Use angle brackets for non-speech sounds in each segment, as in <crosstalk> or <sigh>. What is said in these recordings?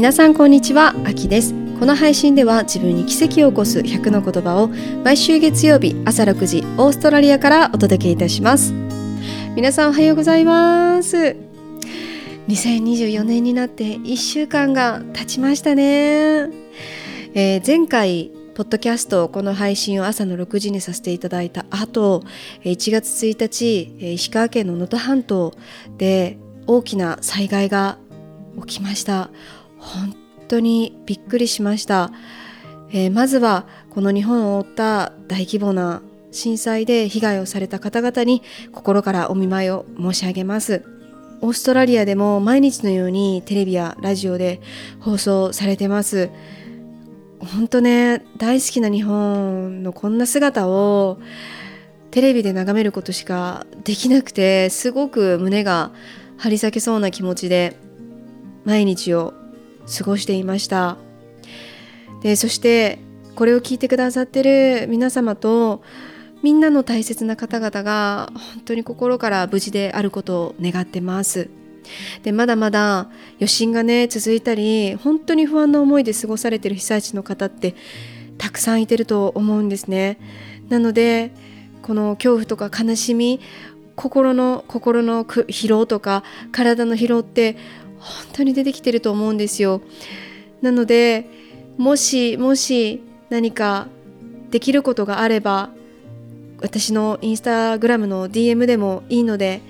皆さんこんにちはあきです。この配信では自分に奇跡を起こす100の言葉を毎週月曜日朝6時オーストラリアからお届けいたします。皆さんおはようございます。2024年になって1週間が経ちましたね、えー、前回ポッドキャストこの配信を朝の6時にさせていただいた後1月1日石川県の能登半島で大きな災害が起きました。本当にびっくりしました、えー、まずはこの日本を覆った大規模な震災で被害をされた方々に心からお見舞いを申し上げます。オーストラリアでも毎日のようにテレビやラジオで放送されてます。本当ね大好きな日本のこんな姿をテレビで眺めることしかできなくてすごく胸が張り裂けそうな気持ちで毎日を過ごしていました。でそしてこれを聞いてくださってる皆様とみんなの大切な方々が本当に心から無事であることを願ってます。でまだまだ余震がね続いたり本当に不安な思いで過ごされてる被災地の方ってたくさんいてると思うんですね。なのでこの恐怖とか悲しみ心の心の疲労とか体の疲労って本当に出てきてると思うんですよ。なのでもしもし何かできることがあれば私のインスタグラムの DM でもいいので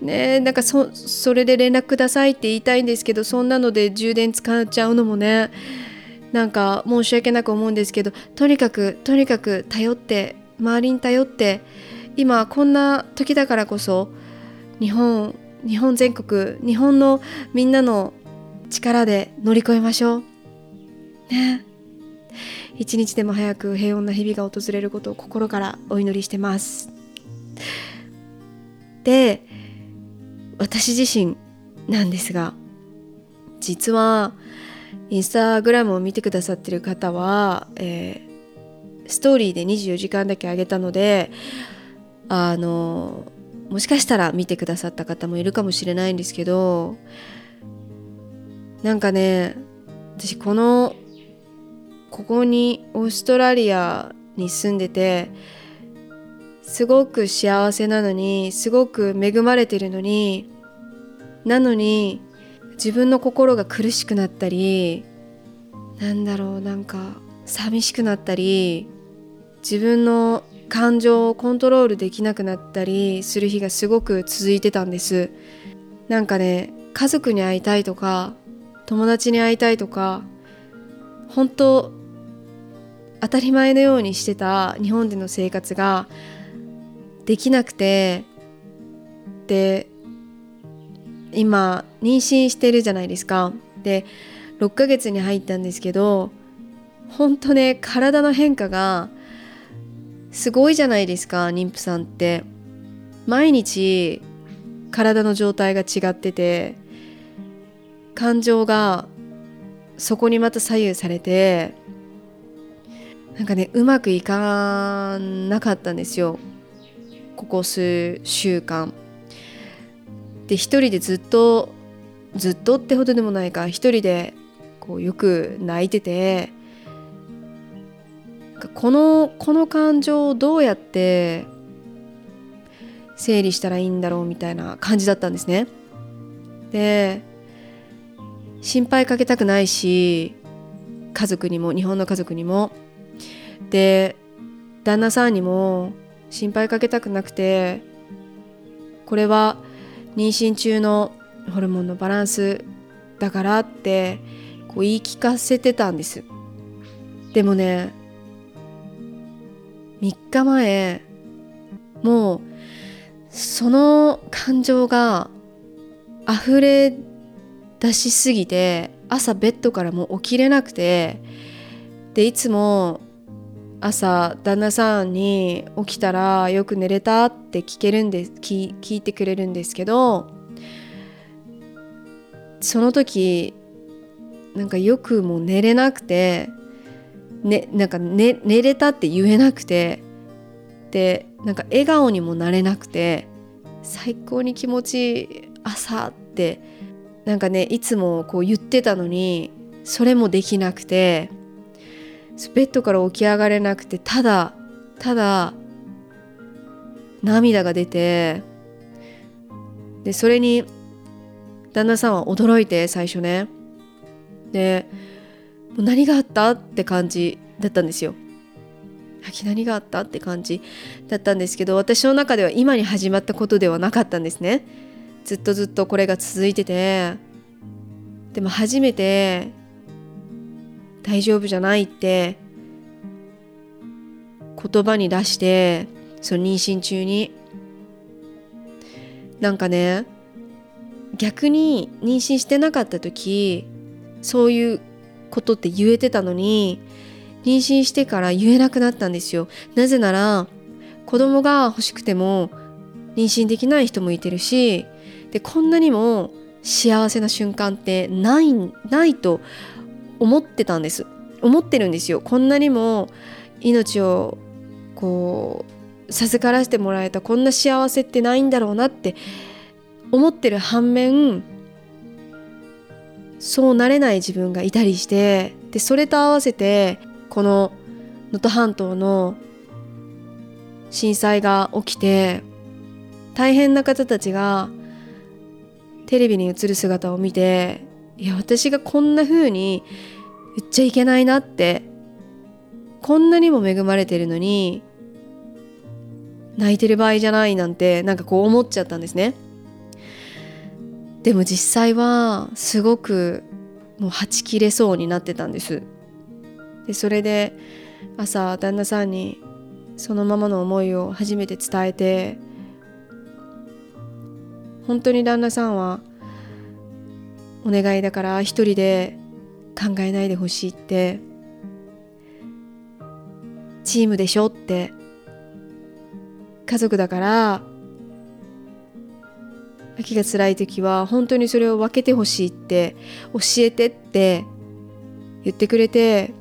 ねなんかそそれで連絡くださいって言いたいんですけどそんなので充電使っちゃうのもねなんか申し訳なく思うんですけどとにかくとにかく頼って周りに頼って今こんな時だからこそ日本日本全国日本のみんなの力で乗り越えましょう。ね。一日でも早く平穏な日々が訪れることを心からお祈りしてます。で私自身なんですが実はインスタグラムを見てくださってる方は、えー、ストーリーで24時間だけあげたのであのもしかしたら見てくださった方もいるかもしれないんですけどなんかね私このここにオーストラリアに住んでてすごく幸せなのにすごく恵まれてるのになのに自分の心が苦しくなったりなんだろうなんか寂しくなったり自分の感情をコントロールできなくなったりする日がすごく続いてたんです。なんかね家族に会いたいとか友達に会いたいとか本当当たり前のようにしてた日本での生活ができなくてで今妊娠してるじゃないですか。で6ヶ月に入ったんですけど本当ね体の変化がすごいじゃないですか妊婦さんって。毎日体の状態が違ってて感情がそこにまた左右されてなんかねうまくいかなかったんですよ。ここ数週間。で一人でずっとずっとってほどでもないか一人でこうよく泣いててこのこの感情をどうやって整理したらいいんだろうみたいな感じだったんですね。で心配かけたくないし家族にも日本の家族にもで旦那さんにも心配かけたくなくてこれは妊娠中のホルモンのバランスだからってこう言い聞かせてたんですでもね3日前もうその感情が溢れ出しすぎて朝ベッドからもう起きれなくてでいつも朝旦那さんに起きたらよく寝れたって聞けるんで聞聞いてくれるんですけどその時なんかよくもう寝れなくてね、なんか寝寝れたって言えなくてでなんか笑顔にもなれなくて最高に気持ちいい朝ってなんかねいつもこう言ってたのにそれもできなくてベッドから起き上がれなくてただただ涙が出てでそれに旦那さんは驚いて最初ね。で何があったって感じだったんですよ。何があったって感じだったんですけど私の中では今に始まったことではなかったんですね。ずっとずっとこれが続いててでも初めて大丈夫じゃないって言葉に出してその妊娠中になんかね逆に妊娠してなかった時そういうことって言えてたのに妊娠してから言えなくなったんですよ。なぜなら子供が欲しくても妊娠できない人もいてるしでこんなにも幸せな瞬間ってないないと思ってたんです。思ってるんですよ。こんなにも命をこう授からせてもらえたこんな幸せってないんだろうなって思ってる反面そうなれない自分がいたりしてでそれと合わせてこの能登半島の震災が起きて大変な方たちがテレビに映る姿を見ていや私がこんな風に言っちゃいけないなってこんなにも恵まれてるのに泣いてる場合じゃないなんてなんかこう思っちゃったんですね。でも実際はすごくもうはち切れそうになってたんです。でそれで朝旦那さんにそのままの思いを初めて伝えて本当に旦那さんはお願いだから一人で考えないでほしいってチームでしょって家族だから秋が辛い時は本当にそれを分けてほしいって教えてって言ってくれて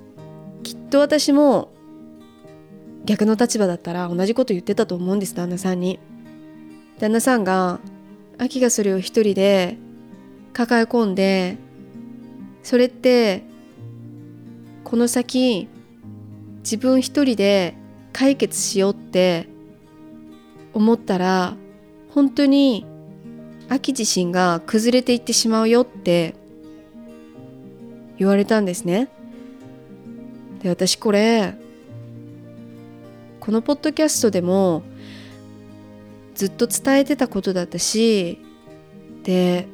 きっと私も逆の立場だったら同じこと言ってたと思うんです旦那さんに。旦那さんが秋がそれを一人で抱え込んでそれってこの先自分一人で解決しようって思ったら本当に秋自身が崩れていってしまうよって言われたんですね。で私これこのポッドキャストでもずっと伝えてたことだったしで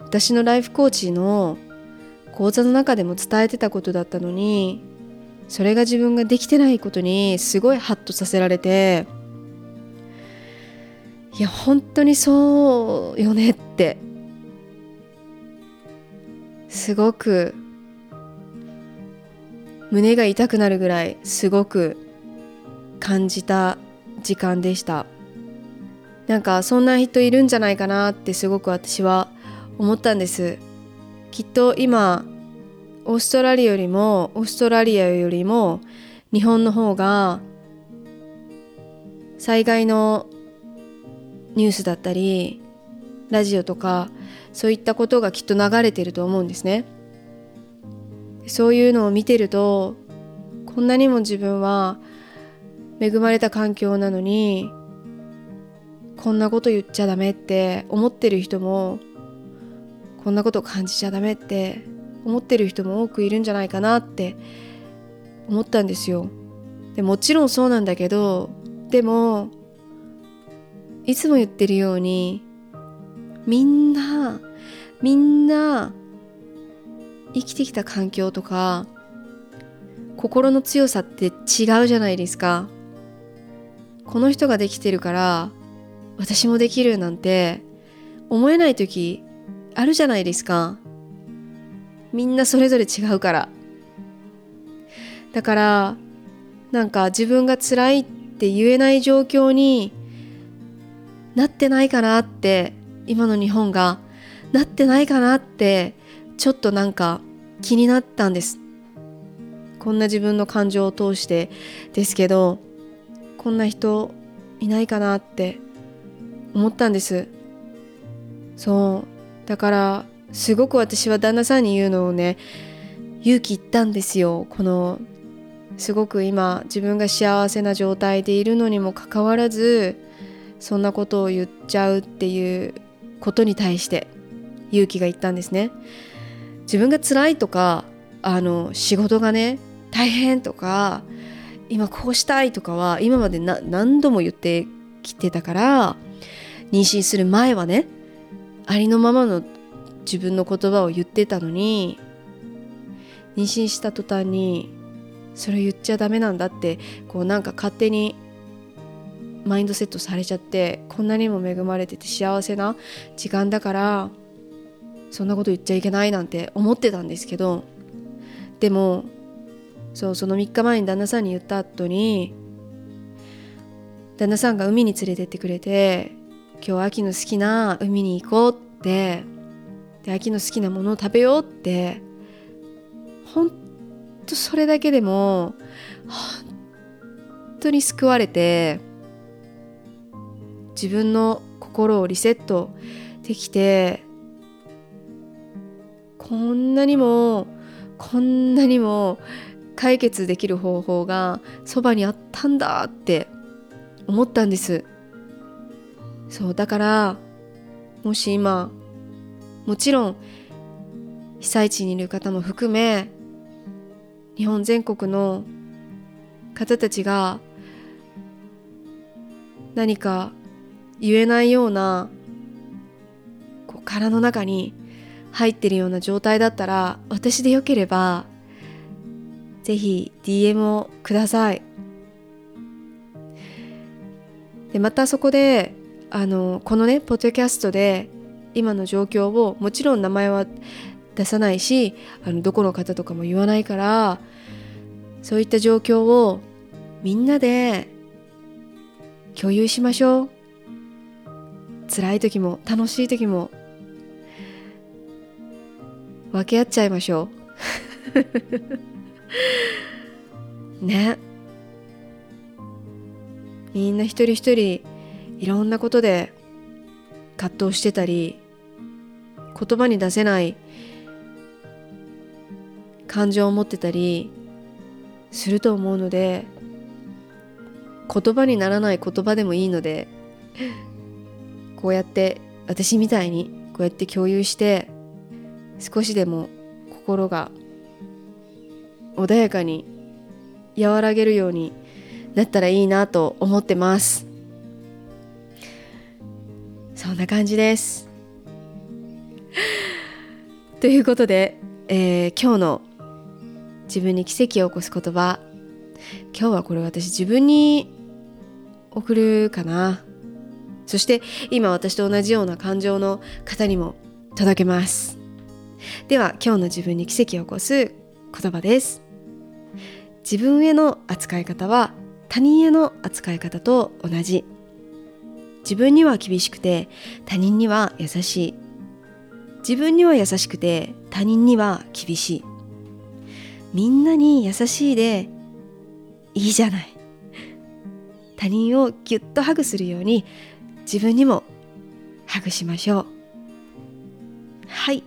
私のライフコーチの講座の中でも伝えてたことだったのにそれが自分ができてないことにすごいハッとさせられていや本当にそうよねって。すごく胸が痛くなるぐらいすごく感じた時間でした。なんかそんな人いるんじゃないかなってすごく私は思ったんです。きっと今オーストラリアよりもオーストラリアよりも日本の方が災害のニュースだったりラジオとかそういったことがきっと流れてると思うんですね。そういうのを見てるとこんなにも自分は恵まれた環境なのにこんなこと言っちゃダメって思ってる人もこんなこと感じちゃダメって思ってる人も多くいるんじゃないかなって思ったんですよ。でもちろんそうなんだけどでもいつも言ってるようにみんなみんな生きてきた環境とか心の強さって違うじゃないですか。この人ができてるから私もできるなんて思えない時あるじゃないですか。みんなそれぞれ違うから。だからなんか自分が辛いって言えない状況になってないかなって今の日本がなってないかなってちょっとなんか気になったんです。こんな自分の感情を通してですけどこんな人いないかなって思ったんです。そう。だからすごく私は旦那さんに言うのをね勇気いったんですよ。このすごく今自分が幸せな状態でいるのにもかかわらずそんなことを言っちゃうっていうことに対して勇気がいったんですね。自分が辛いとかあの仕事がね大変とか今こうしたいとかは今まで何度も言ってきてたから妊娠する前はねありのままの自分の言葉を言ってたのに妊娠した途端にそれ言っちゃダメなんだってこうなんか勝手にマインドセットされちゃってこんなにも恵まれてて幸せな時間だからそんなこと言っちゃいけないなんて思ってたんですけどでもそうその3日前に旦那さんに言った後に旦那さんが海に連れてってくれて今日秋の好きな海に行こうってで秋の好きなものを食べようって本当それだけでも本当に救われて自分の心をリセットできてこんなにもこんなにも解決できる方法がそばにあったんだって思ったんです。そうだからもし今もちろん被災地にいる方も含め日本全国の方たちが何か言えないようなこう殻の中に入ってるような状態だったら私でよければぜひ DM をください。でまたそこであのこのねポッドキャストで今の状況をもちろん名前は出さないしあのどこの方とかも言わないからそういった状況をみんなで共有しましょう。辛い時も楽しい時も分け合っちゃいましょう。<laughs> ね。みんな一人一人いろんなことで葛藤してたり言葉に出せない感情を持ってたりすると思うので言葉にならない言葉でもいいのでこうやって私みたいにこうやって共有して少しでも心が穏やかに和らげるようになったらいいなと思ってます。そんな感じです。<laughs> ということで、えー、今日の自分に奇跡を起こす言葉。今日はこれ私自分に送るかな。そして今私と同じような感情の方にも届けます。では今日の自分に奇跡を起こす言葉です。自分への扱い方は他人への扱い方と同じ。自分には厳しくて他人には優しい。自分には優しくて他人には厳しい。みんなに優しいでいいじゃない。他人をぎゅっとハグするように自分にもハグしましょう。はい。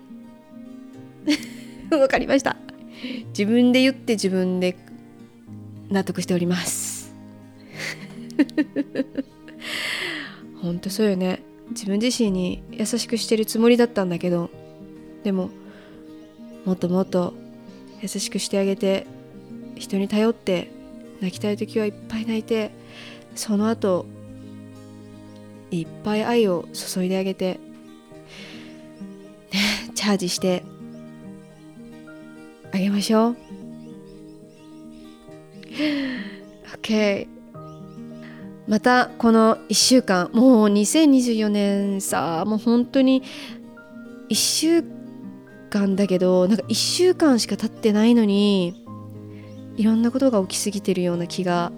<laughs> わかりました。自分で言って自分で納得しております。<laughs> 本当そうよね。自分自身に優しくしてるつもりだったんだけどでももっともっと優しくしてあげて人に頼って泣きたい時はいっぱい泣いてその後いっぱい愛を注いであげて、ね、<laughs> チャージしてあげましょう。<laughs> OK またこの1週間もう2024年さもう本当に1週間だけどなんか1週間しか経ってないのにいろんなことが起きすぎてるような気が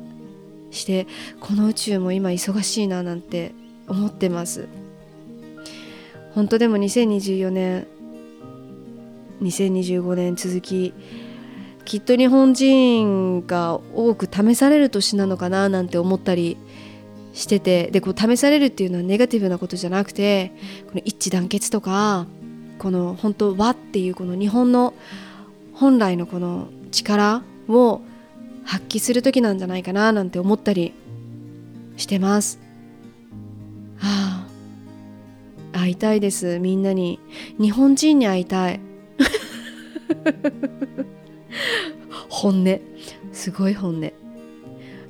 してこの宇宙も今忙しいななんて思ってます本当でも2024年2025年続ききっと日本人が多く試される年なのかななんて思ったりしててでこう試されるっていうのはネガティブなことじゃなくてこの一致団結とかこの本当和っていうこの日本の本来のこの力を発揮する時なんじゃないかななんて思ったりしてます。はあ、会いたいです。みんなに。日本人に会いたい。<laughs> 本音。すごい本音。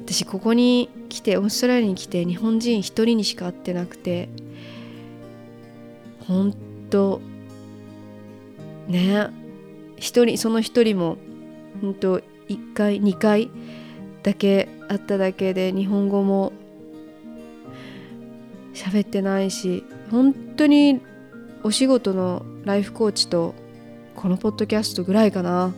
私ここに来てオーストラリアに来て日本人一人にしか会ってなくて。本当。ね。一人その一人も本当1回2回だけ会っただけで日本語も喋ってないし本当にお仕事のライフコーチとこのポッドキャストぐらいかな、は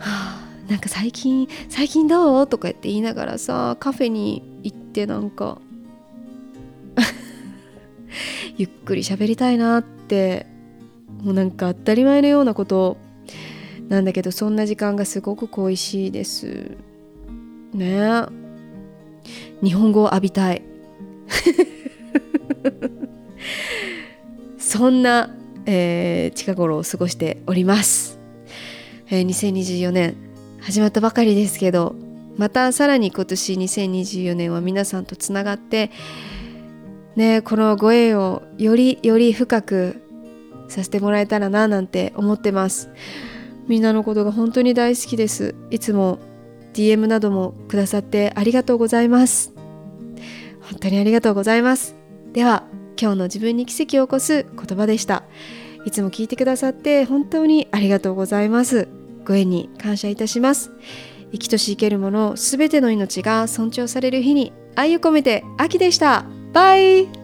あ、なんか最近最近どう？とか言って言いながらさカフェに行ってなんか <laughs> ゆっくり喋りたいなってもうなんか当たり前のようなことなんだけどそんな時間がすごく恋しいです。ね。日本語を浴びたい。そんな、えー、近頃を過ごしております、えー、2024年始まったばかりですけどまたさらに今年2024年は皆さんとつながってねこのご縁をよりより深くさせてもらえたらななんて思ってます。みんなのことが本当に大好きです。いつも DM などもくださってありがとうございます。当にありがとうございます。では今日の自分に奇跡を起こす言葉でした。いつも聞いてくださって本当にありがとうございます。ご縁に感謝いたします。生きとし生けるものすべての命が尊重される日に愛を込めて秋でした。バイ。